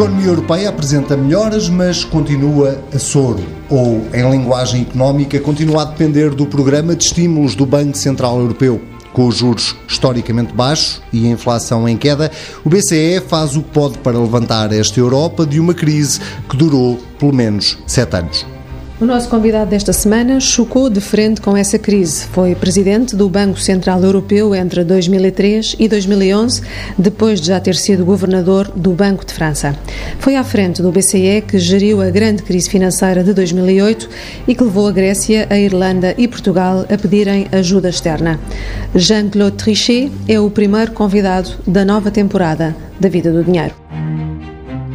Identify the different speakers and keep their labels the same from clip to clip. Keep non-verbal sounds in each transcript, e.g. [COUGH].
Speaker 1: economia europeia apresenta melhoras, mas continua a soro. Ou, em linguagem económica, continua a depender do programa de estímulos do Banco Central Europeu. Com os juros historicamente baixos e a inflação em queda, o BCE faz o que pode para levantar esta Europa de uma crise que durou pelo menos sete anos.
Speaker 2: O nosso convidado desta semana chocou de frente com essa crise. Foi presidente do Banco Central Europeu entre 2003 e 2011, depois de já ter sido governador do Banco de França. Foi à frente do BCE que geriu a grande crise financeira de 2008 e que levou a Grécia, a Irlanda e Portugal a pedirem ajuda externa. Jean-Claude Trichet é o primeiro convidado da nova temporada da Vida do Dinheiro.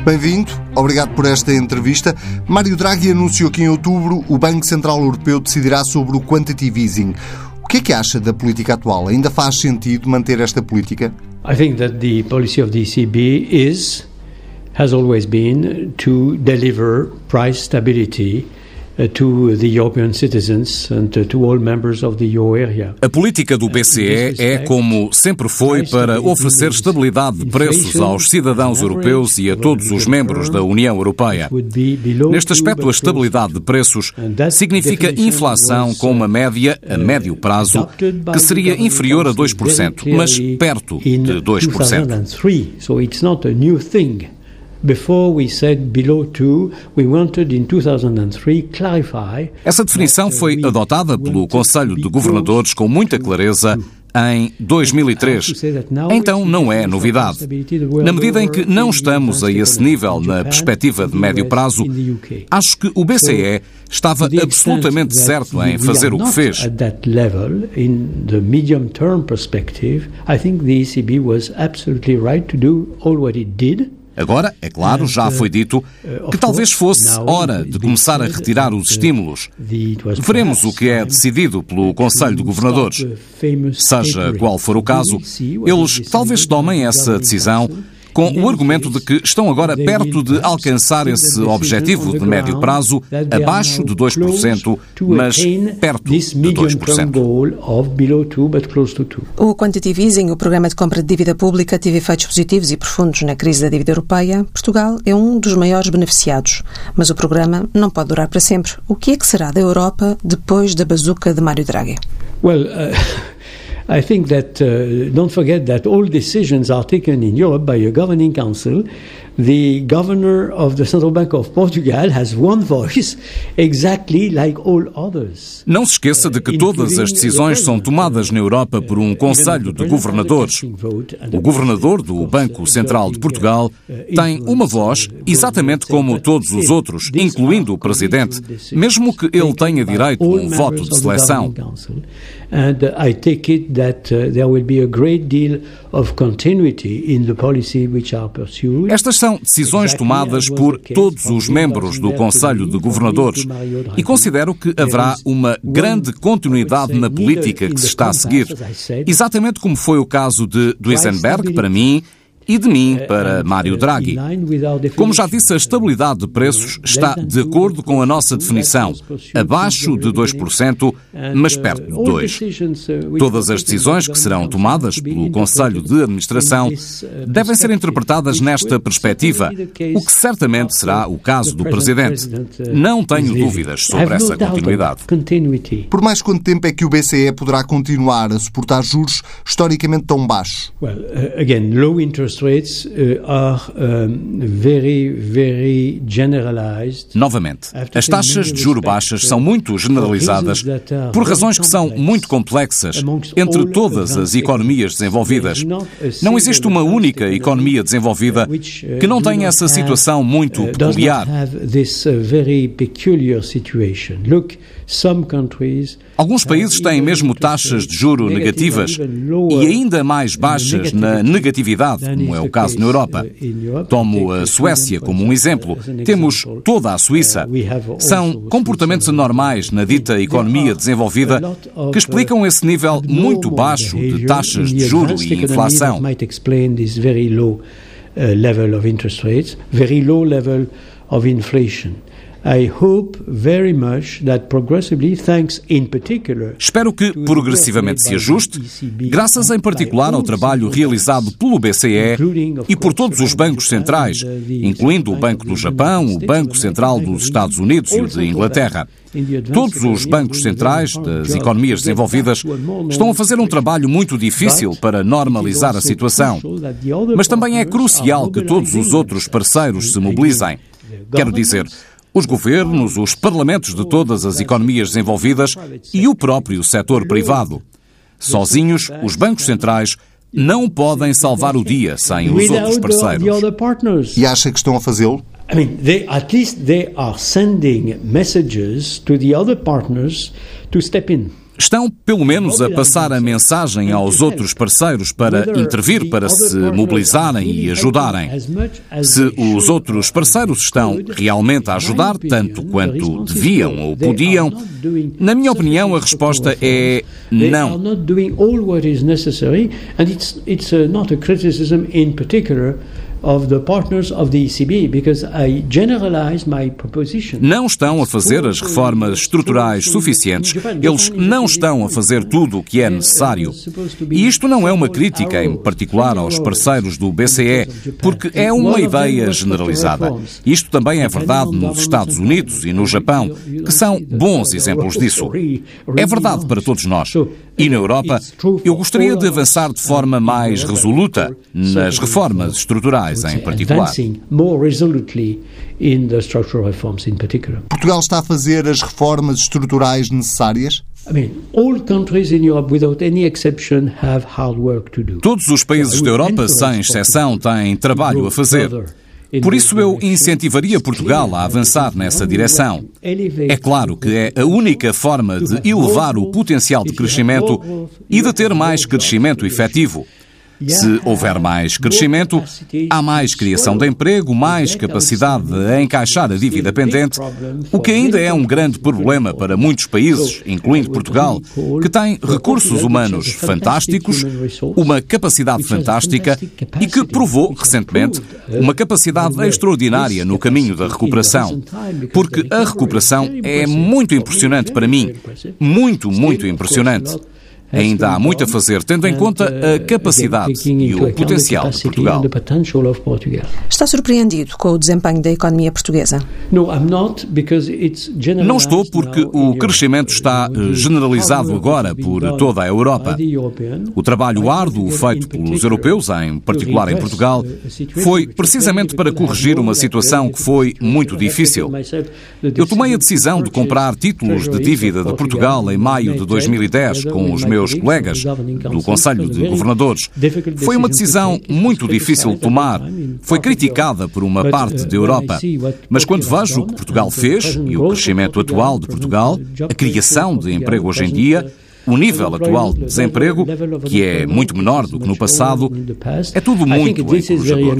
Speaker 1: Bem-vindo, obrigado por esta entrevista. Mário Draghi anunciou que em outubro o Banco Central Europeu decidirá sobre o quantitative easing. O que é que acha da política atual? Ainda faz sentido manter esta política?
Speaker 3: I think that the policy of the ECB is has always been to deliver price stability
Speaker 4: a política do BCE é, como sempre foi, para oferecer estabilidade de preços aos cidadãos europeus e a todos os membros da União Europeia. Neste aspecto, a estabilidade de preços significa inflação com uma média a médio prazo que seria inferior a 2%, mas perto de 2%. Essa definição foi adotada pelo Conselho de Governadores com muita clareza em 2003. Então não é novidade. Na medida em que não estamos a esse nível na perspectiva de médio prazo, acho que o BCE estava absolutamente certo em fazer o que fez. Agora, é claro, já foi dito que talvez fosse hora de começar a retirar os estímulos. Veremos o que é decidido pelo Conselho de Governadores. Seja qual for o caso, eles talvez tomem essa decisão com o argumento de que estão agora perto de alcançar esse objetivo de médio prazo, abaixo de 2%, mas perto de 2%.
Speaker 2: O quantitative easing, o programa de compra de dívida pública, teve efeitos positivos e profundos na crise da dívida europeia. Portugal é um dos maiores beneficiados, mas o programa não pode durar para sempre. O que é que será da Europa depois da bazuca de Mário Draghi?
Speaker 3: Well, uh... [LAUGHS] I think that, uh, don't forget that all decisions are taken in Europe by a governing council the governor of the Central Bank of Portugal has one voice exactly like all others.
Speaker 4: Não se esqueça de que todas as decisões são tomadas na Europa por um conselho de governadores. O governador do Banco Central de Portugal tem uma voz exatamente como todos os outros, incluindo o presidente, mesmo que ele tenha direito a um voto de seleção.
Speaker 3: And I take it that uh, there will be a great deal of continuity in the policy which are pursued.
Speaker 4: Estas são decisões tomadas por todos os membros do Conselho de Governadores e considero que haverá uma grande continuidade na política que se está a seguir, exatamente como foi o caso de Duisenberg para mim e de mim para Mário Draghi. Como já disse, a estabilidade de preços está de acordo com a nossa definição, abaixo de 2%, mas perto de 2%. Todas as decisões que serão tomadas pelo Conselho de Administração devem ser interpretadas nesta perspectiva, o que certamente será o caso do Presidente. Não tenho dúvidas sobre essa continuidade.
Speaker 1: Por mais quanto tempo é que o BCE poderá continuar a suportar juros historicamente tão baixos?
Speaker 3: Well, uh, again, low interest
Speaker 4: Novamente, as taxas de juro baixas são muito generalizadas por razões que são muito complexas entre todas as economias desenvolvidas. Não existe uma única economia desenvolvida que não tenha essa situação muito peculiar. Alguns países têm mesmo taxas de juro negativas e ainda mais baixas na negatividade, como é o caso na Europa. Tomo a Suécia como um exemplo. Temos toda a Suíça. São comportamentos anormais na dita economia desenvolvida que explicam esse nível muito baixo de taxas de juro e inflação.
Speaker 3: level of interest rates, very low level of inflation.
Speaker 4: Espero que progressivamente se ajuste, graças em particular ao trabalho realizado pelo BCE e por todos os bancos centrais, incluindo o Banco do Japão, o Banco Central dos Estados Unidos e o de Inglaterra. Todos os bancos centrais das economias desenvolvidas estão a fazer um trabalho muito difícil para normalizar a situação. Mas também é crucial que todos os outros parceiros se mobilizem. Quero dizer, os governos, os parlamentos de todas as economias desenvolvidas e o próprio setor privado. Sozinhos, os bancos centrais não podem salvar o dia sem os outros parceiros.
Speaker 1: E acha que estão a fazê-lo?
Speaker 3: I mean, they, at least they are sending messages to the other partners to step in.
Speaker 4: Estão, pelo menos, a passar a mensagem aos outros parceiros para intervir, para se mobilizarem e ajudarem. Se os outros parceiros estão realmente a ajudar, tanto quanto deviam ou podiam, na minha opinião, a resposta é não. Não estão a fazer as reformas estruturais suficientes. Eles não estão a fazer tudo o que é necessário. E isto não é uma crítica, em particular aos parceiros do BCE, porque é uma ideia generalizada. Isto também é verdade nos Estados Unidos e no Japão, que são bons exemplos disso. É verdade para todos nós. E na Europa, eu gostaria de avançar de forma mais resoluta nas reformas estruturais em particular.
Speaker 1: Portugal está a fazer as reformas estruturais necessárias?
Speaker 4: Todos os países da Europa, sem exceção, têm trabalho a fazer. Por isso eu incentivaria Portugal a avançar nessa direção. É claro que é a única forma de elevar o potencial de crescimento e de ter mais crescimento efetivo. Se houver mais crescimento, há mais criação de emprego, mais capacidade de encaixar a dívida pendente, o que ainda é um grande problema para muitos países, incluindo Portugal, que tem recursos humanos fantásticos, uma capacidade fantástica e que provou recentemente uma capacidade extraordinária no caminho da recuperação. Porque a recuperação é muito impressionante para mim. Muito, muito impressionante. Ainda há muito a fazer, tendo em conta a capacidade e o potencial de Portugal.
Speaker 2: Está surpreendido com o desempenho da economia portuguesa?
Speaker 4: Não estou porque o crescimento está eh, generalizado agora por toda a Europa. O trabalho árduo feito pelos europeus, em particular em Portugal, foi precisamente para corrigir uma situação que foi muito difícil. Eu tomei a decisão de comprar títulos de dívida de Portugal em maio de 2010 com os meus meus colegas do Conselho de Governadores. Foi uma decisão muito difícil de tomar. Foi criticada por uma parte da Europa. Mas quando vejo o que Portugal fez e o crescimento atual de Portugal, a criação de emprego hoje em dia, o nível atual de desemprego, que é muito menor do que no passado, é tudo muito encorajador.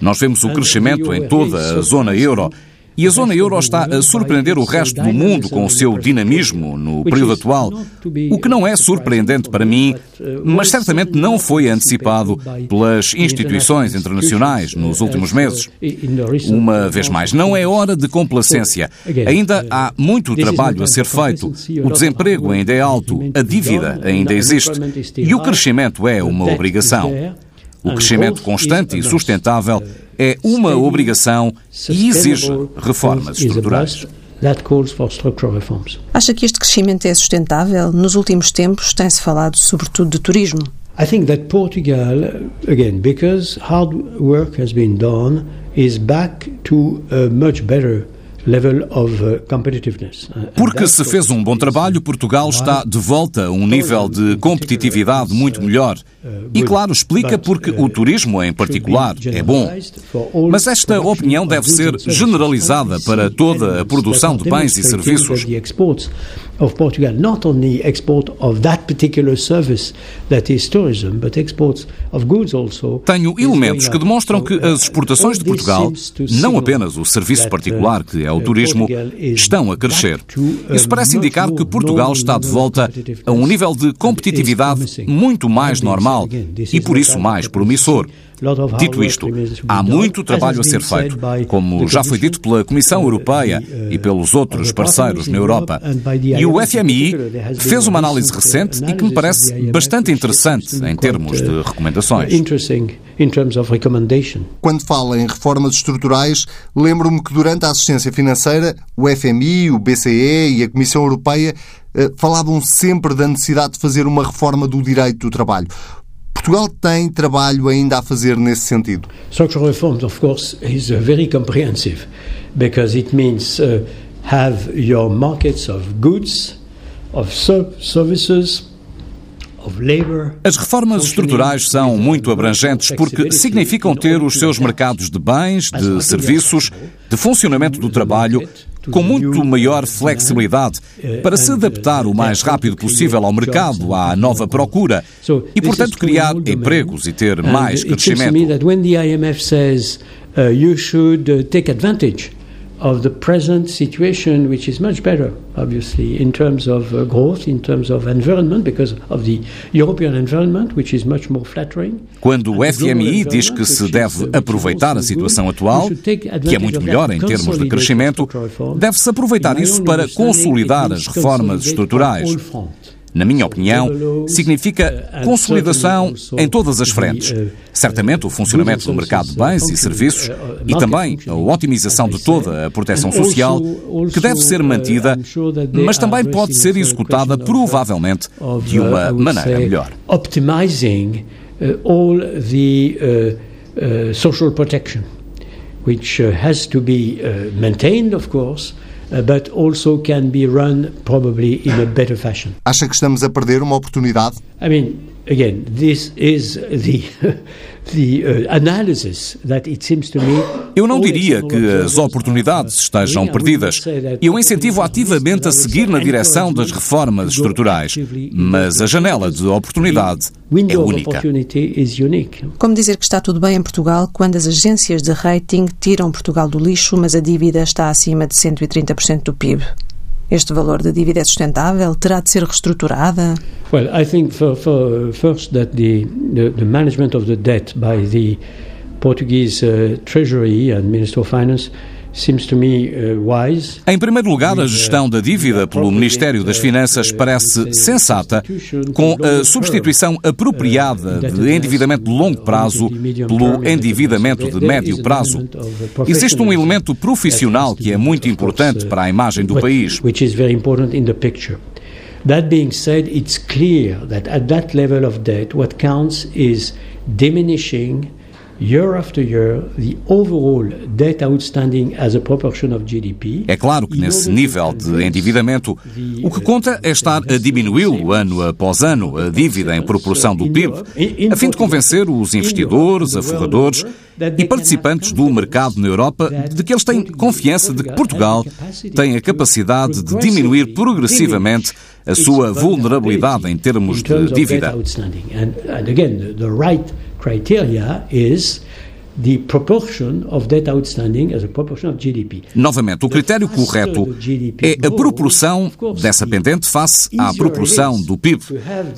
Speaker 4: Nós vemos o crescimento em toda a zona euro e a zona euro está a surpreender o resto do mundo com o seu dinamismo no período atual, o que não é surpreendente para mim, mas certamente não foi antecipado pelas instituições internacionais nos últimos meses. Uma vez mais, não é hora de complacência. Ainda há muito trabalho a ser feito. O desemprego ainda é alto, a dívida ainda existe e o crescimento é uma obrigação. O crescimento constante e sustentável é uma obrigação e exige reformas estruturais.
Speaker 2: Acha que este crescimento é sustentável? Nos últimos tempos tem-se falado sobretudo de turismo. I think that Portugal, again, because hard work has been done,
Speaker 4: is back to a much better Porque se fez um bom trabalho, Portugal está de volta a um nível de competitividade muito melhor. E claro, explica porque o turismo em particular é bom. Mas esta opinião deve ser generalizada para toda a produção de bens e serviços. Of Portugal, not only export of that particular service that is tourism, but exports of goods also. Tenho elementos que demonstram que as exportações de Portugal, não apenas o serviço particular que é o turismo, estão a crescer. Isso parece indicar que Portugal está de volta a um nível de competitividade muito mais normal e por isso mais promissor. Dito isto, há muito trabalho a ser feito, como já foi dito pela Comissão Europeia e pelos outros parceiros na Europa. E o FMI fez uma análise recente e que me parece bastante interessante em termos de recomendações.
Speaker 1: Quando fala em reformas estruturais, lembro-me que durante a assistência financeira, o FMI, o BCE e a Comissão Europeia eh, falavam sempre da necessidade de fazer uma reforma do direito do trabalho. Portugal tem trabalho ainda a fazer nesse sentido?
Speaker 3: Structural reforms, of course, is uh, very comprehensive because it means uh, have your markets of goods, of services,
Speaker 4: as reformas estruturais são muito abrangentes porque significam ter os seus mercados de bens, de serviços, de funcionamento do trabalho com muito maior flexibilidade para se adaptar o mais rápido possível ao mercado, à nova procura e, portanto, criar empregos e ter mais crescimento
Speaker 3: of the present situation, which is much better, obviously, in terms of uh, growth, in terms of environment, because of the European environment, which is much more flattering.
Speaker 4: Quando o FMI diz que se deve aproveitar a situação atual, que é muito melhor em termos de crescimento, deve-se aproveitar isso para consolidar as reformas estruturais na minha opinião, significa consolidação em todas as frentes. Certamente o funcionamento do mercado de bens e serviços e também a otimização de toda a proteção social, que deve ser mantida, mas também pode ser executada provavelmente de uma maneira melhor.
Speaker 3: Optimizing all the social protection, which has to be maintained, of course. Uh, but also can be run probably in a better fashion.
Speaker 1: Acha que estamos a perder uma oportunidade?
Speaker 3: I mean, again, this is the [LAUGHS] uh,
Speaker 4: eu não diria que as oportunidades estejam perdidas. Eu incentivo ativamente a seguir na direção das reformas estruturais, mas a janela de oportunidade é única.
Speaker 2: Como dizer que está tudo bem em Portugal quando as agências de rating tiram Portugal do lixo, mas a dívida está acima de 130% do PIB? Este valor da dívida é sustentável? Terá de ser reestruturada?
Speaker 3: Well, I think for, for first that the, the, the management of the debt by the Portuguese uh, Treasury and Minister of Finance
Speaker 4: em primeiro lugar, a gestão da dívida pelo Ministério das Finanças parece sensata, com a substituição apropriada de endividamento de longo prazo pelo endividamento de médio prazo. Existe um elemento profissional que é muito importante para a imagem do país.
Speaker 3: That being said, it's clear that at that level of debt, what counts is diminishing year after year the overall debt outstanding as a proportion of GDP.
Speaker 4: É claro que nesse nível de endividamento, o que conta é estar a diminuí-lo ano após ano, a dívida em proporção do PIB, a fim de convencer os investidores, aforradores e participantes do mercado na Europa de que eles têm confiança de que Portugal tem a capacidade de diminuir progressivamente a sua vulnerabilidade em termos de dívida
Speaker 3: criteria is the proportion of debt outstanding as a proportion of GDP.
Speaker 4: Novamente, o critério correto é a proporção dessa pendente face à proporção do PIB.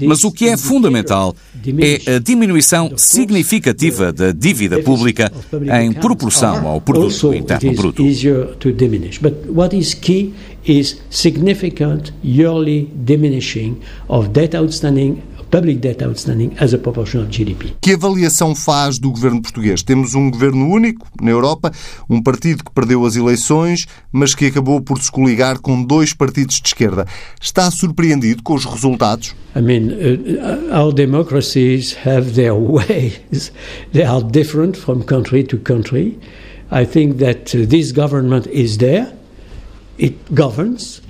Speaker 4: Mas o que é fundamental é a diminuição significativa da dívida pública em proporção ao produto interno bruto.
Speaker 3: But what is key is significant yearly diminishing of debt outstanding public debt outstanding as a proportion of GDP.
Speaker 1: Que avaliação faz do governo português? Temos um governo único na Europa, um partido que perdeu as eleições, mas que acabou por se coligar com dois partidos de esquerda. Está surpreendido com os resultados?
Speaker 3: I mean, uh, our democracies have their [LAUGHS] ways. They are different from country to country. I think that uh, this government is there. It governs.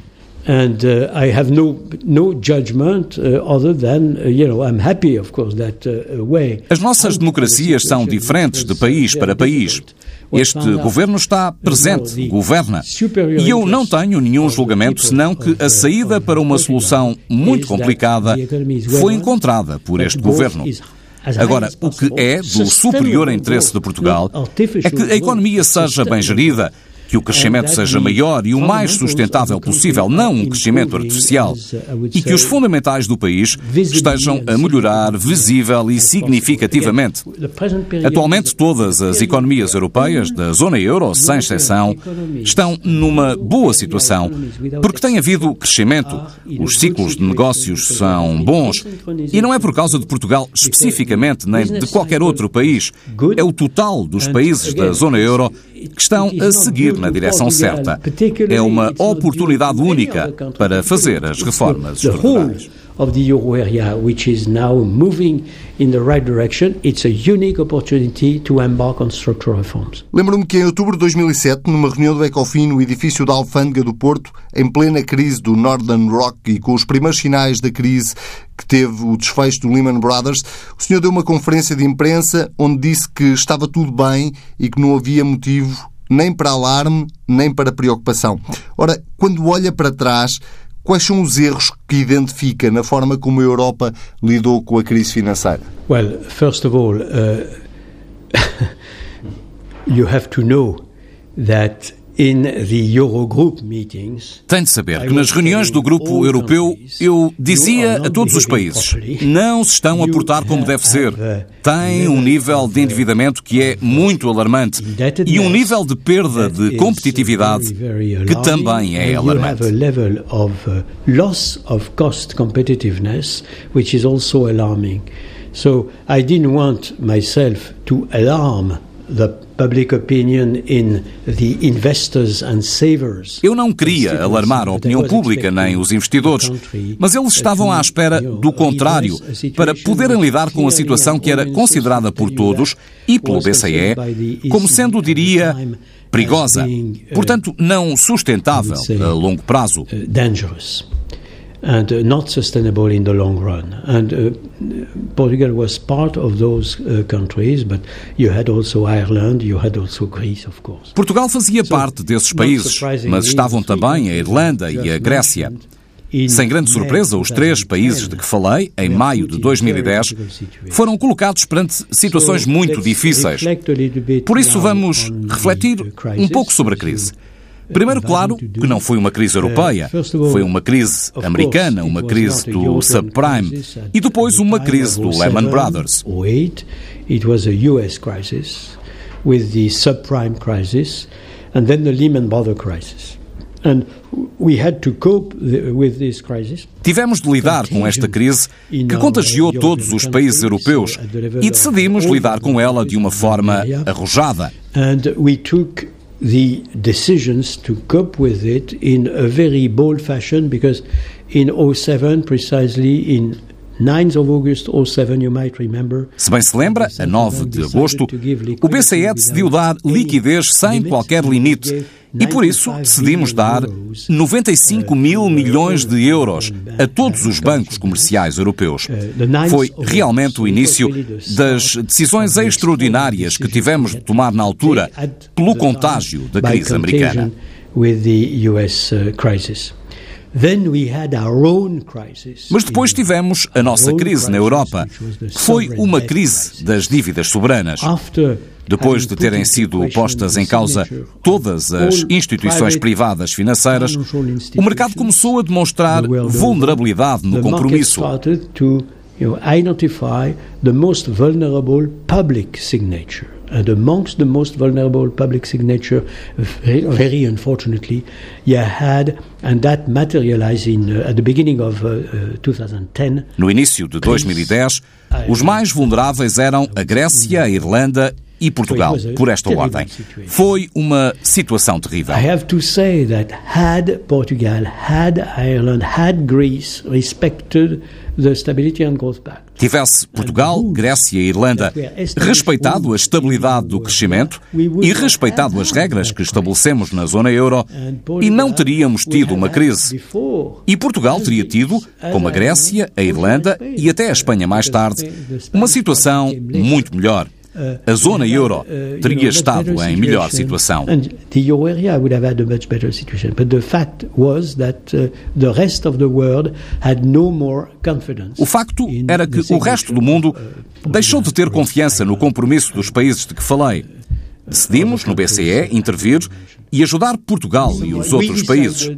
Speaker 3: And uh, I have no no judgment uh, other than uh, you know I'm happy of course that uh, way.
Speaker 4: As nossas democracias são diferentes de país para país. Este governo está presente, governa. E eu não tenho nenhum julgamento senão que a saída para uma solução muito complicada foi encontrada por este governo. Agora, o que é do superior interesse de Portugal é que a economia seja bem gerida, que o crescimento seja maior e o mais sustentável possível, não um crescimento artificial, e que os fundamentais do país estejam a melhorar visível e significativamente. Atualmente, todas as economias europeias da zona euro, sem exceção, estão numa boa situação, porque tem havido crescimento, os ciclos de negócios são bons, e não é por causa de Portugal especificamente, nem de qualquer outro país. É o total dos países da zona euro que estão a seguir na direção certa. É uma oportunidade única para fazer as reformas estruturais.
Speaker 3: of the euro area, which is now moving in the right direction, it's a unique opportunity to embark on structural reforms.
Speaker 1: Lembro-me que em outubro de 2007, numa reunião do Ecofin no edifício da Alfândega do Porto, em plena crise do Northern Rock e com os primeiros sinais da crise que teve o desfecho do Lehman Brothers, o senhor deu uma conferência de imprensa onde disse que estava tudo bem e que não havia motivo nem para alarme, nem para preocupação. Ora, quando olha para trás, Quais são os erros que identifica na forma como a Europa lidou com a crise financeira?
Speaker 3: Well, first of all, uh, [LAUGHS] you have to know that
Speaker 4: tem de saber que nas reuniões do Grupo Europeu eu dizia a todos os países: não se estão a portar como deve ser. Têm um nível de endividamento que é muito alarmante e um nível de perda de competitividade que também é alarmante.
Speaker 3: So I didn't want myself to alarm the public opinion in the investors and savers.
Speaker 4: Eu não queria alarmar a opinião pública nem os investidores, mas eles estavam à espera do contrário, para poderem lidar com a situação que era considerada por todos e pelo BCE como sendo, diria, perigosa, portanto, não sustentável a longo prazo.
Speaker 3: And uh, not sustainable in the long run. And uh, Portugal was part of those uh, countries, but you had also Ireland, you had also Greece, of course.
Speaker 4: Portugal fazia parte desses países, mas estavam também a Irlanda e a Grécia. Sem grande surpresa, os três países de que falei, em maio de 2010, foram colocados perante situações muito difíceis. Por isso, vamos refletir um pouco sobre a crise. Primeiro, claro, que não foi uma crise europeia. Foi uma crise americana, uma crise do subprime e depois uma crise do Lehman Brothers.
Speaker 3: It was a US crisis with the subprime crisis and then the Lehman Brothers crisis. And we had to cope with this crisis.
Speaker 4: Tivemos de lidar com esta crise que contagiou todos os países europeus e decidimos lidar com ela de uma forma arrojada.
Speaker 3: And we took the decisions to cope with it in a very bold fashion because in 07 precisely in oh
Speaker 4: Se bem se lembra, a 9 de agosto, o BCE decidiu dar liquidez sem qualquer limite e por isso decidimos dar 95 mil milhões de euros a todos os bancos comerciais europeus. Foi realmente o início das decisões extraordinárias que tivemos de tomar na altura pelo contágio da crise americana. Mas depois tivemos a nossa crise na Europa, que foi uma crise das dívidas soberanas. Depois de terem sido postas em causa todas as instituições privadas financeiras, o mercado começou a demonstrar vulnerabilidade no compromisso.
Speaker 3: identify the most vulnerable public signature. And amongst the most vulnerable public signature, very, unfortunately, you had, and that materialized in, uh, at the beginning of uh, 2010.
Speaker 4: No início de 2010, os mais vulneráveis eram a Grécia, a Irlanda e Portugal, por esta ordem. Foi uma situação terrível.
Speaker 3: I have to say that had Portugal, had Ireland, had Greece respected the Stability and Growth Pact,
Speaker 4: tivesse Portugal, Grécia e Irlanda respeitado a estabilidade do crescimento e respeitado as regras que estabelecemos na zona euro, e não teríamos tido uma crise. E Portugal teria tido, como a Grécia, a Irlanda e até a Espanha mais tarde, uma situação muito melhor. A zona euro teria estado em melhor situação.
Speaker 3: The euro area would have had a much better situation. But the fact was that uh, the rest of the world had no more confidence.
Speaker 4: O facto era que o resto do mundo deixou de ter confiança no compromisso dos países de que falei. Decidimos, no BCE, intervir e ajudar Portugal e os outros países.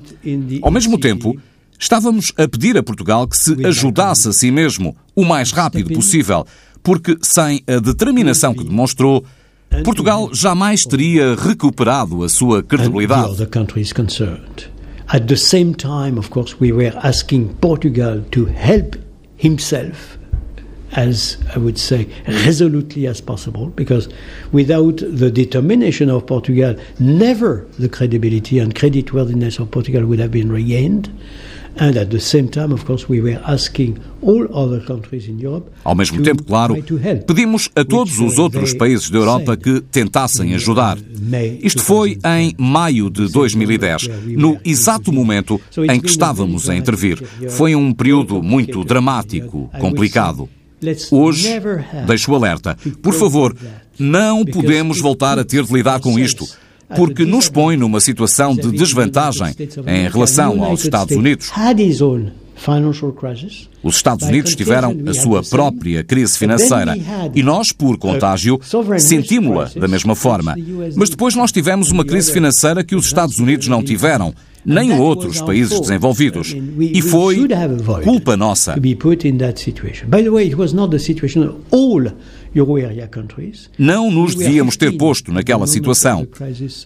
Speaker 4: Ao mesmo tempo, estávamos a pedir a Portugal que se ajudasse a si mesmo o mais rápido possível, porque sem a determinação que demonstrou, Portugal jamais teria recuperado a sua credibilidade.
Speaker 3: At the same time, of course, we were asking Portugal to help himself as I would say resolutely as possible because without the determination of Portugal, never the credibility and creditworthiness of Portugal would have been regained. And at the same time, of course, we were asking all other countries in Europe
Speaker 4: Ao mesmo tempo, claro, pedimos a todos os outros países da Europa que tentassem ajudar. Isto foi em maio de 2010, no exato momento em que estávamos a intervir. Foi um período muito dramático, complicado. Hoje, deixo o alerta. Por favor, não podemos voltar a ter de lidar com isto, porque nos põe numa situação de desvantagem em relação aos Estados Unidos. Os Estados Unidos tiveram a sua própria crise financeira e nós, por contágio, sentimos-la da mesma forma. Mas depois nós tivemos uma crise financeira que os Estados Unidos não tiveram, nem outros países desenvolvidos. E foi culpa nossa. Não nos devíamos ter posto naquela situação.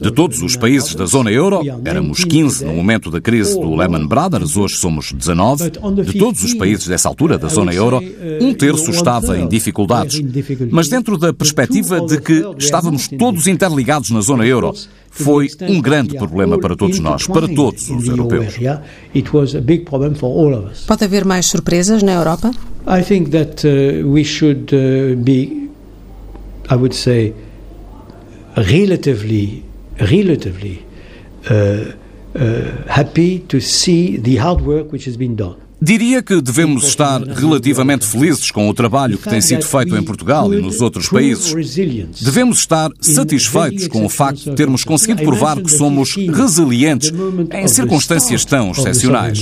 Speaker 4: De todos os países da zona euro, éramos 15 no momento da crise do Lehman Brothers, hoje somos 19. De todos os países dessa altura da zona euro, um terço estava em dificuldades. Mas dentro da perspectiva de que estávamos todos interligados na zona euro, foi um grande problema para todos nós, para todos os europeus.
Speaker 2: Pode haver mais surpresas na Europa?
Speaker 3: I think that uh, we should uh, be, I would say, relatively, relatively uh, happy to see the hard work which has been done.
Speaker 4: Diria que devemos estar relativamente felizes com o trabalho que tem sido feito em Portugal e nos outros países. Devemos estar satisfeitos com o facto de termos conseguido provar que somos resilientes em circunstâncias tão excepcionais.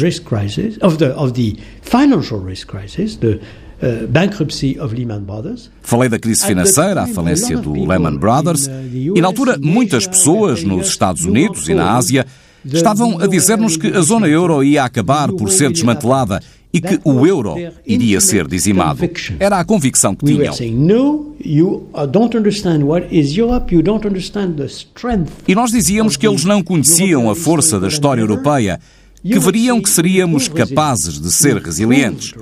Speaker 4: Falei da crise financeira, a falência do Lehman Brothers, e na altura muitas pessoas nos Estados Unidos e na Ásia Estavam a dizer-nos que a zona euro ia acabar por ser desmantelada e que o euro iria ser dizimado. Era a convicção que tinham. E nós dizíamos que eles não conheciam a força da história europeia, que veriam que seríamos capazes de ser resilientes.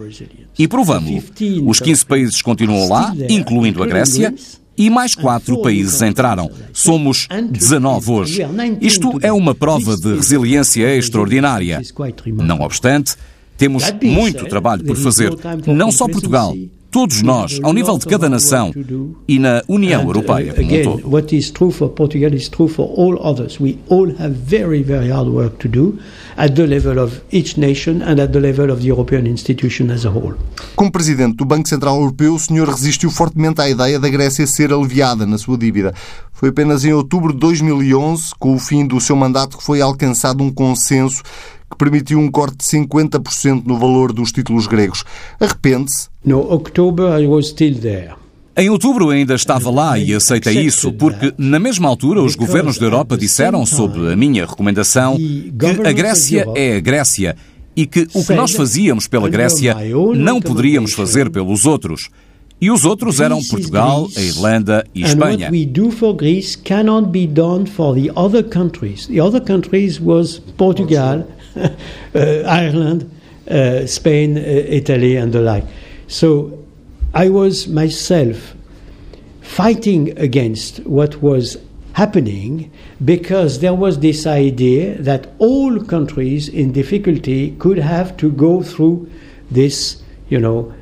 Speaker 4: E provamos. Os 15 países continuam lá, incluindo a Grécia, e mais quatro países entraram. Somos 19 hoje. Isto é uma prova de resiliência extraordinária. Não obstante, temos muito trabalho por fazer, não só Portugal, todos nós, ao nível de cada nação e na União Europeia como um todo.
Speaker 3: What is true for Portugal is true for all others. We all have very, very hard work to do at the level of each nation and at the level of the European institution as a whole.
Speaker 1: Como presidente do Banco Central Europeu, o senhor resistiu fortemente à ideia da Grécia ser aliviada na sua dívida. Foi apenas em outubro de 2011, com o fim do seu mandato, que foi alcançado um consenso que permitiu um corte de 50% no valor dos títulos gregos. Arrepende-se?
Speaker 3: No, October I was still there.
Speaker 4: Em outubro ainda estava lá e aceitei isso, porque na mesma altura os governos da Europa disseram, sob a minha recomendação, que a Grécia é a Grécia e que o que nós fazíamos pela Grécia não poderíamos fazer pelos outros. E os outros eram Portugal, a Irlanda e Espanha. And what we do for Greece cannot be done for the other countries. The other countries was Portugal, [LAUGHS] Ireland, uh, Spain, uh, Italy and the like. So I was myself fighting against what was happening because there was this idea that all countries in difficulty could have to go through this, you know,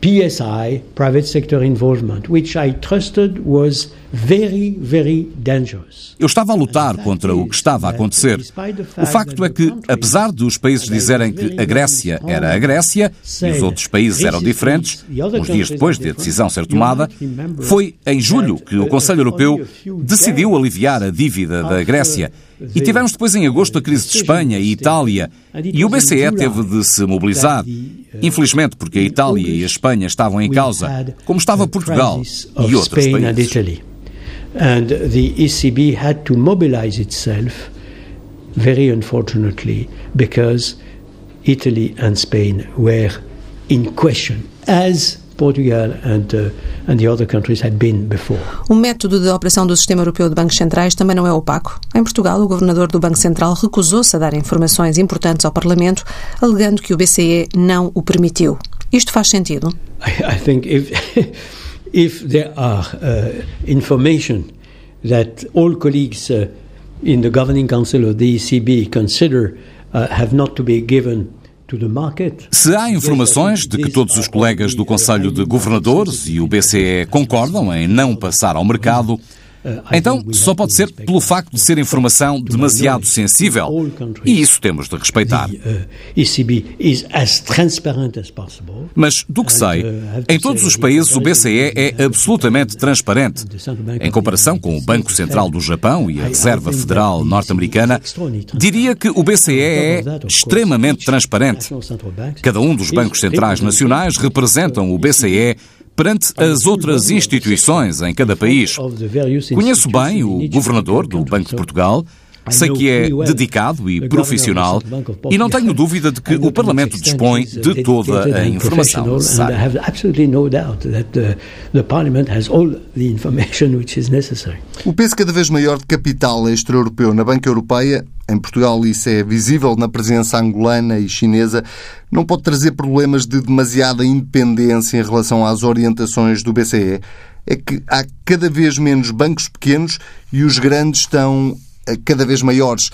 Speaker 4: PSI, private sector involvement, which I trusted was very, very dangerous. Eu estava a lutar contra o que estava a acontecer. O facto é que, apesar dos países dizerem que a Grécia era a Grécia e os outros países eram diferentes, uns dias depois de a decisão ser tomada, foi em julho que o Conselho Europeu decidiu aliviar a dívida da Grécia e tivemos depois em agosto a crise de Espanha e Itália, e o BCE teve de se mobilizar. Infelizmente, porque a Itália e a Espanha estavam em causa, como estava Portugal e outros países.
Speaker 3: And the ECB had to mobilize itself, very unfortunately, because Italy and Spain were in question, as Portugal and, and the other countries had been before.
Speaker 2: O método de operação do Sistema Europeu de Bancos Centrais também não é opaco. Em Portugal, o governador do Banco Central recusou-se a dar informações importantes ao Parlamento, alegando que o BCE não o permitiu. Isto faz sentido?
Speaker 3: I, I think if, [LAUGHS] if there are uh, information that all colleagues uh, in the governing council of the ECB consider uh, have not to be given
Speaker 4: Se há informações de que todos os colegas do Conselho de Governadores e o BCE concordam em não passar ao mercado, então, só pode ser pelo facto de ser informação demasiado sensível. E isso temos de respeitar. Mas, do que sei, em todos os países o BCE é absolutamente transparente. Em comparação com o Banco Central do Japão e a Reserva Federal norte-americana, diria que o BCE é extremamente transparente. Cada um dos bancos centrais nacionais representam o BCE perante as outras instituições em cada país. Conheço bem o governador do Banco de Portugal. Sei que é dedicado e profissional e não tenho dúvida de que o Parlamento dispõe de toda a informação necessária.
Speaker 1: O peso cada vez maior de capital extra-europeu na banca europeia em Portugal isso é visível na presença angolana e chinesa, não pode trazer problemas de demasiada independência em relação às orientações do BCE. É que há cada vez menos bancos pequenos e os grandes estão cada vez maiores.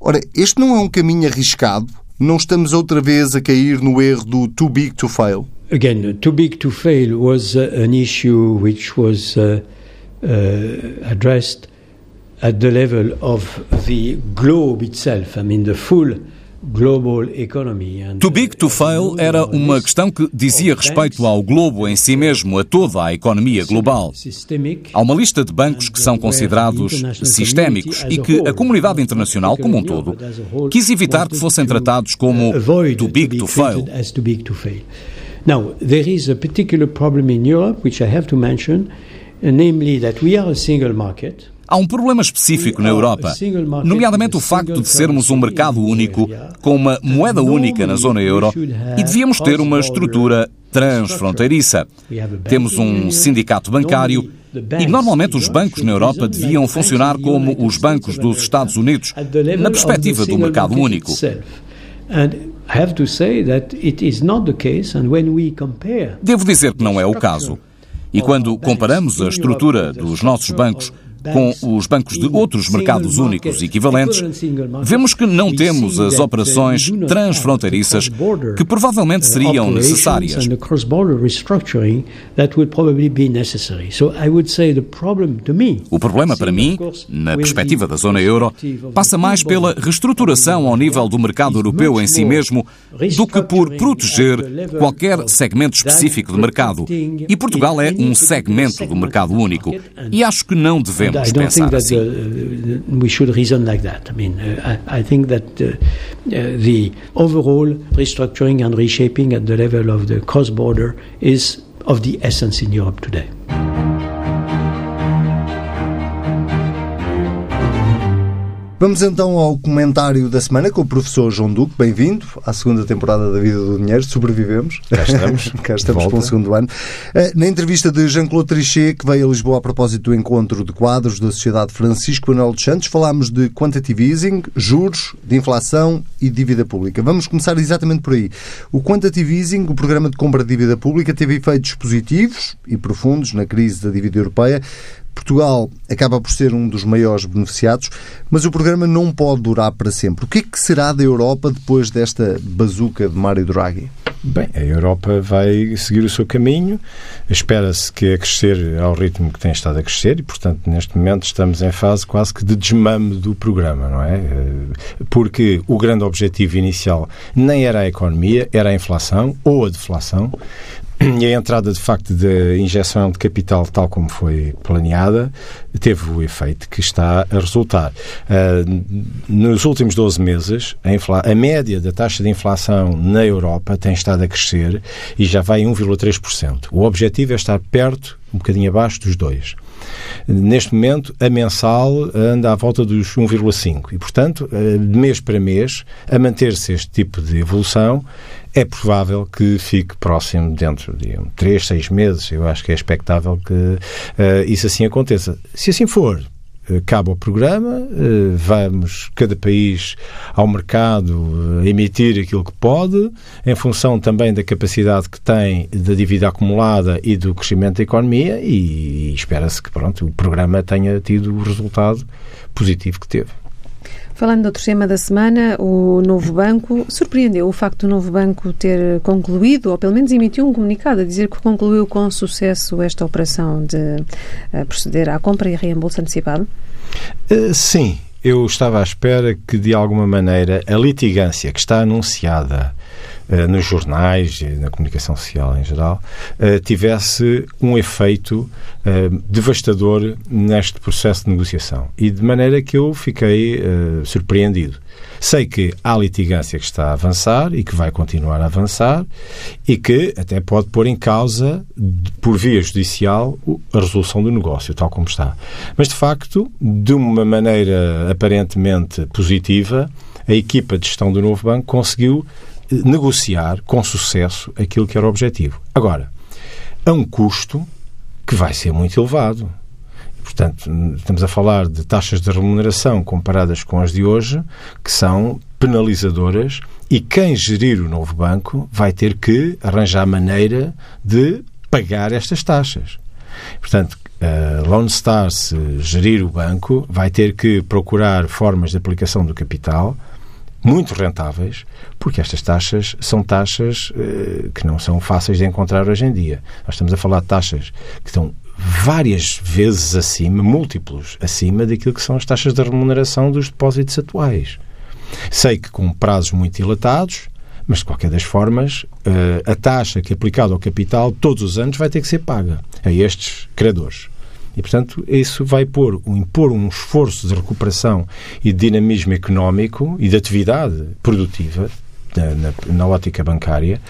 Speaker 1: Ora, este não é um caminho arriscado? Não estamos outra vez a cair no erro do too big to fail?
Speaker 3: Again, too big to fail was uh, an issue which was uh, uh, addressed at the level of the globe itself, I mean the full
Speaker 4: Too big to fail era uma questão que dizia respeito ao globo em si mesmo, a toda a economia global. Há uma lista de bancos que são considerados sistémicos e que a comunidade internacional como um todo quis evitar que fossem tratados como too big to fail.
Speaker 3: Now, there is a particular problem in Europe which I have to mention, namely that we are a single market.
Speaker 4: Há um problema específico na Europa, nomeadamente o facto de sermos um mercado único, com uma moeda única na zona euro, e devíamos ter uma estrutura transfronteiriça. Temos um sindicato bancário e normalmente os bancos na Europa deviam funcionar como os bancos dos Estados Unidos, na perspectiva do mercado único. Devo dizer que não é o caso. E quando comparamos a estrutura dos nossos bancos com os bancos de outros mercados únicos equivalentes, vemos que não temos as operações transfronteiriças que provavelmente seriam necessárias. O problema para mim, na perspectiva da zona euro, passa mais pela reestruturação ao nível do mercado europeu em si mesmo do que por proteger qualquer segmento específico de mercado. E Portugal é um segmento do mercado único. E acho que não devemos
Speaker 3: I don't think that uh, we should reason like that. I mean, uh, I, I, think that uh, the overall restructuring and reshaping at the level of the cross border is of the essence in Europe today.
Speaker 1: Vamos então ao comentário da semana com o professor João Duque. Bem-vindo à segunda temporada da Vida do Dinheiro. Sobrevivemos.
Speaker 5: Cá estamos. [LAUGHS]
Speaker 1: Cá estamos com o segundo ano. Eh, na entrevista de Jean-Claude Trichet, que veio a Lisboa a propósito do encontro de quadros da Sociedade Francisco Manuel dos Santos, falámos de quantitative easing, juros, de inflação e dívida pública. Vamos começar exatamente por aí. O quantitative easing, o programa de compra de dívida pública, teve efeitos positivos e profundos na crise da dívida europeia. Portugal acaba por ser um dos maiores beneficiados, mas o programa não pode durar para sempre. O que é que será da Europa depois desta bazuca de Mário Draghi?
Speaker 5: Bem, a Europa vai seguir o seu caminho. Espera-se que a crescer ao ritmo que tem estado a crescer e, portanto, neste momento estamos em fase quase que de desmame do programa, não é? Porque o grande objetivo inicial nem era a economia, era a inflação ou a deflação. E a entrada, de facto, da injeção de capital, tal como foi planeada, teve o efeito que está a resultar. Uh, nos últimos 12 meses, a, a, média da taxa de inflação na Europa tem estado a crescer e já vai em 1,3%. O objetivo é estar perto, um bocadinho abaixo dos 2%. Neste momento, a mensal anda à volta dos 1,5 e, portanto, de mês para mês, a manter-se este tipo de evolução, é provável que fique próximo dentro de um, 3, 6 meses. Eu acho que é expectável que uh, isso assim aconteça. Se assim for, acaba o programa, eh, vamos, cada país, ao mercado eh, emitir aquilo que pode, em função também da capacidade que tem da dívida acumulada e do crescimento da economia, e, espera-se que pronto, o programa tenha tido o resultado positivo que teve.
Speaker 2: Falando do outro tema da semana, o novo banco, surpreendeu o facto do novo banco ter concluído, ou pelo menos emitiu um comunicado a dizer que concluiu com sucesso esta operação de uh, proceder à compra e reembolso antecipado?
Speaker 5: Uh, sim, eu estava à espera que, de alguma maneira, a litigância que está anunciada nos jornais e na comunicação social em geral uh, tivesse um efeito uh, devastador neste processo de negociação. E de maneira que eu fiquei surpreendido. Sei que há litigância que está a avançar e que vai continuar a avançar e que até pode pôr em causa, por via judicial, a resolução do negócio, tal como está. Mas, de facto, de uma maneira aparentemente positiva, a equipa de gestão do novo banco conseguiu eh, negociar com sucesso aquilo que era o objetivo. Agora, a um custo que vai ser muito elevado. Portanto, estamos a falar de taxas de remuneração comparadas com as de hoje, que são penalizadoras, e quem gerir o novo banco vai ter que arranjar maneira de pagar estas taxas. Portanto, a Lone Star, se gerir o banco, vai ter que procurar formas de aplicação do capital muito rentáveis, porque estas taxas são taxas eh, que não são fáceis de encontrar hoje em dia. Nós estamos a falar de taxas que estão várias vezes acima, múltiplos acima daquilo que são as taxas de remuneração dos depósitos atuais. Sei que com prazos muito dilatados, mas de qualquer das formas, eh, a taxa que é aplicada ao capital todos os anos vai ter que ser paga a estes credores. E, portanto, isso vai pôr, impor um esforço de recuperação e de dinamismo económico e de atividade produtiva na, na, na, ótica bancária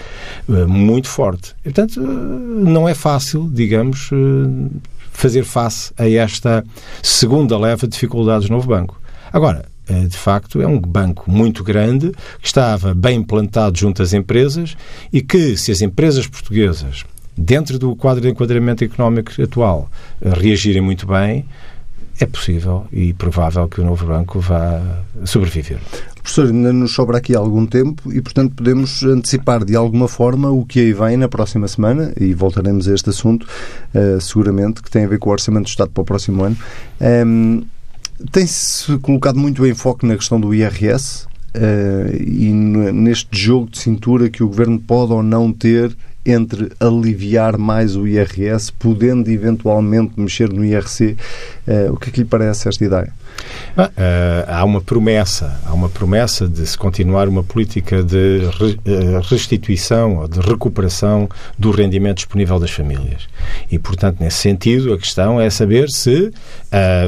Speaker 5: eh, muito forte. Portanto, eh, não é fácil, digamos, eh, fazer face a esta segunda leva de dificuldades no novo banco. Agora, de facto, é um banco muito grande, que estava bem plantado junto às empresas e que, se as empresas portuguesas dentro do quadro de enquadramento económico atual, reagirem muito bem, é possível e provável que o novo banco vá sobreviver.
Speaker 1: Professor, ainda nos sobra aqui algum tempo e, portanto, podemos antecipar de alguma forma o que aí vem na próxima semana e voltaremos a este assunto, uh, seguramente, que tem a ver com o Orçamento do Estado para o próximo ano. Um, ehm, Tem-se colocado muito enfoque na questão do IRS uh, e neste jogo de cintura que o Governo pode ou não ter entre aliviar mais o IRS, podendo eventualmente mexer no IRC. Uh, o que é que lhe parece esta ideia?
Speaker 5: Ah, uh, há uma promessa, há uma promessa de se continuar uma política de eh, restituição ou de recuperação do rendimento disponível das famílias. E, portanto, nesse sentido, a questão é saber se uh,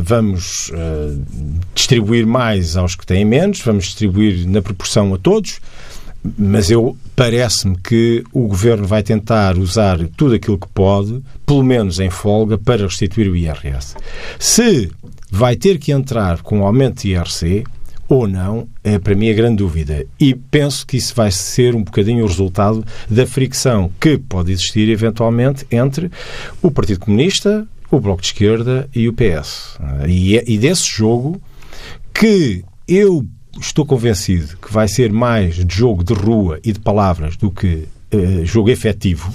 Speaker 5: vamos distribuir mais aos que têm menos, vamos distribuir na proporção a todos, mas eu parece-me que o governo vai tentar usar tudo aquilo que pode, pelo menos em folga, para restituir o IRS. Se vai ter que entrar com um aumento de IRC ou não, é para mim a grande dúvida. E penso que isso vai ser um bocadinho o resultado da fricção que pode existir eventualmente entre o Partido Comunista, o Bloco de Esquerda e o PS. E, é, e desse jogo que eu estou convencido que vai ser mais de jogo de rua e de palavras do que uh, jogo efetivo.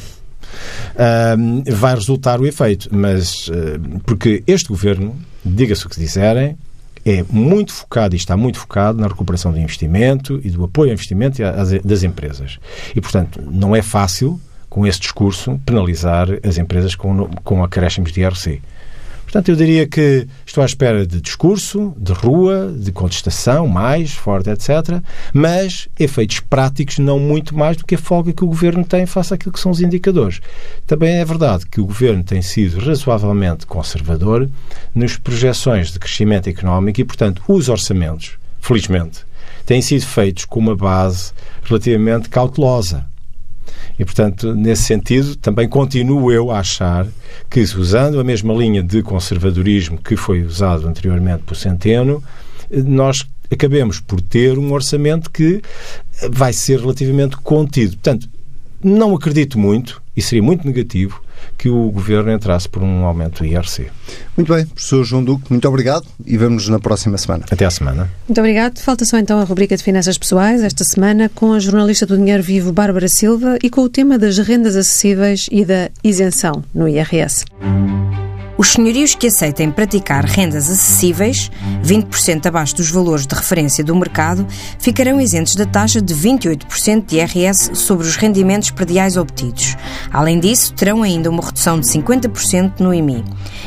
Speaker 5: Uh, vai resultar o efeito, mas uh, porque este governo, diga-se o que disserem, é muito focado e está muito focado na recuperação do investimento e do apoio ao investimento das empresas. E, portanto, não é fácil, com esse discurso, penalizar as empresas com, com acréscimos de IRC. Portanto, eu diria que estou à espera de discurso, de rua, de contestação mais forte, etc. Mas efeitos práticos não muito mais do que a folga que o Governo tem face àquilo que são os indicadores. Também é verdade que o Governo tem sido razoavelmente conservador nas projeções de crescimento económico e, portanto, os orçamentos, felizmente, têm sido feitos com uma base relativamente cautelosa. E, portanto, nesse sentido, também continuo eu a achar que, usando a mesma linha de conservadorismo que foi usado anteriormente por Centeno, nós acabemos por ter um orçamento que vai ser relativamente contido. Portanto, não acredito muito, e seria muito negativo, que o Governo entrasse por um aumento do IRC.
Speaker 1: Muito bem, professor João Duque, muito obrigado e vemos-nos na próxima semana.
Speaker 5: Até à semana.
Speaker 2: Muito obrigado. Falta só então a rubrica de Finanças Pessoais, esta semana, com a jornalista do Dinheiro Vivo, Bárbara Silva, e com o tema das rendas acessíveis e da isenção no IRS.
Speaker 6: Os senhorios que aceitem praticar rendas acessíveis, 20% abaixo dos valores de referência do mercado, ficarão isentos da taxa de 28% de IRS sobre os rendimentos prediais obtidos. Além disso, terão ainda uma redução de 50% no IMI.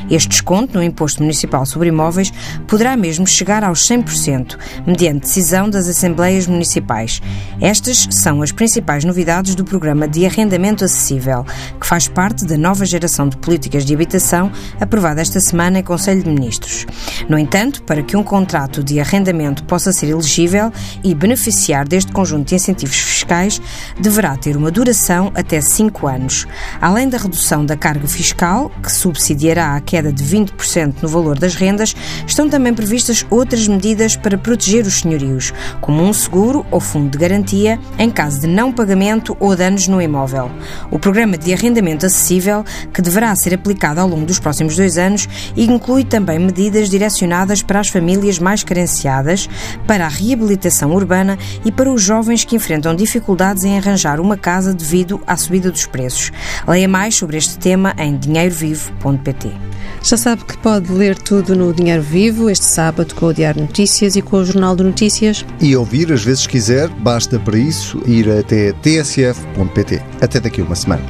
Speaker 6: Este desconto no Imposto Municipal sobre Imóveis poderá mesmo chegar aos 100%, mediante decisão das Assembleias Municipais. Estas são as principais novidades do Programa de Arrendamento Acessível, que faz parte da nova geração de políticas de habitação aprovada esta semana em Conselho de Ministros. No entanto, para que um contrato de arrendamento possa ser elegível e beneficiar deste conjunto de incentivos fiscais, deverá ter uma duração até 5 anos. Além da redução da carga fiscal, que subsidiará a queda de 20% no valor das rendas, estão também previstas outras medidas para proteger os senhorios, como um seguro ou fundo de garantia em caso de não pagamento ou danos no imóvel. O programa de arrendamento acessível, que deverá ser aplicado ao longo dos próximos últimos dois anos e inclui também medidas direcionadas para as famílias mais carenciadas, para a reabilitação urbana e para os jovens que enfrentam dificuldades em arranjar uma casa devido à subida dos preços. Leia mais sobre este tema em dinheirovivo.pt.
Speaker 2: Já sabe que pode ler tudo no Dinheiro Vivo este sábado com o Diário Notícias e com o Jornal de Notícias.
Speaker 1: E ouvir, às vezes quiser, basta para isso ir até tsf.pt. Até daqui uma semana.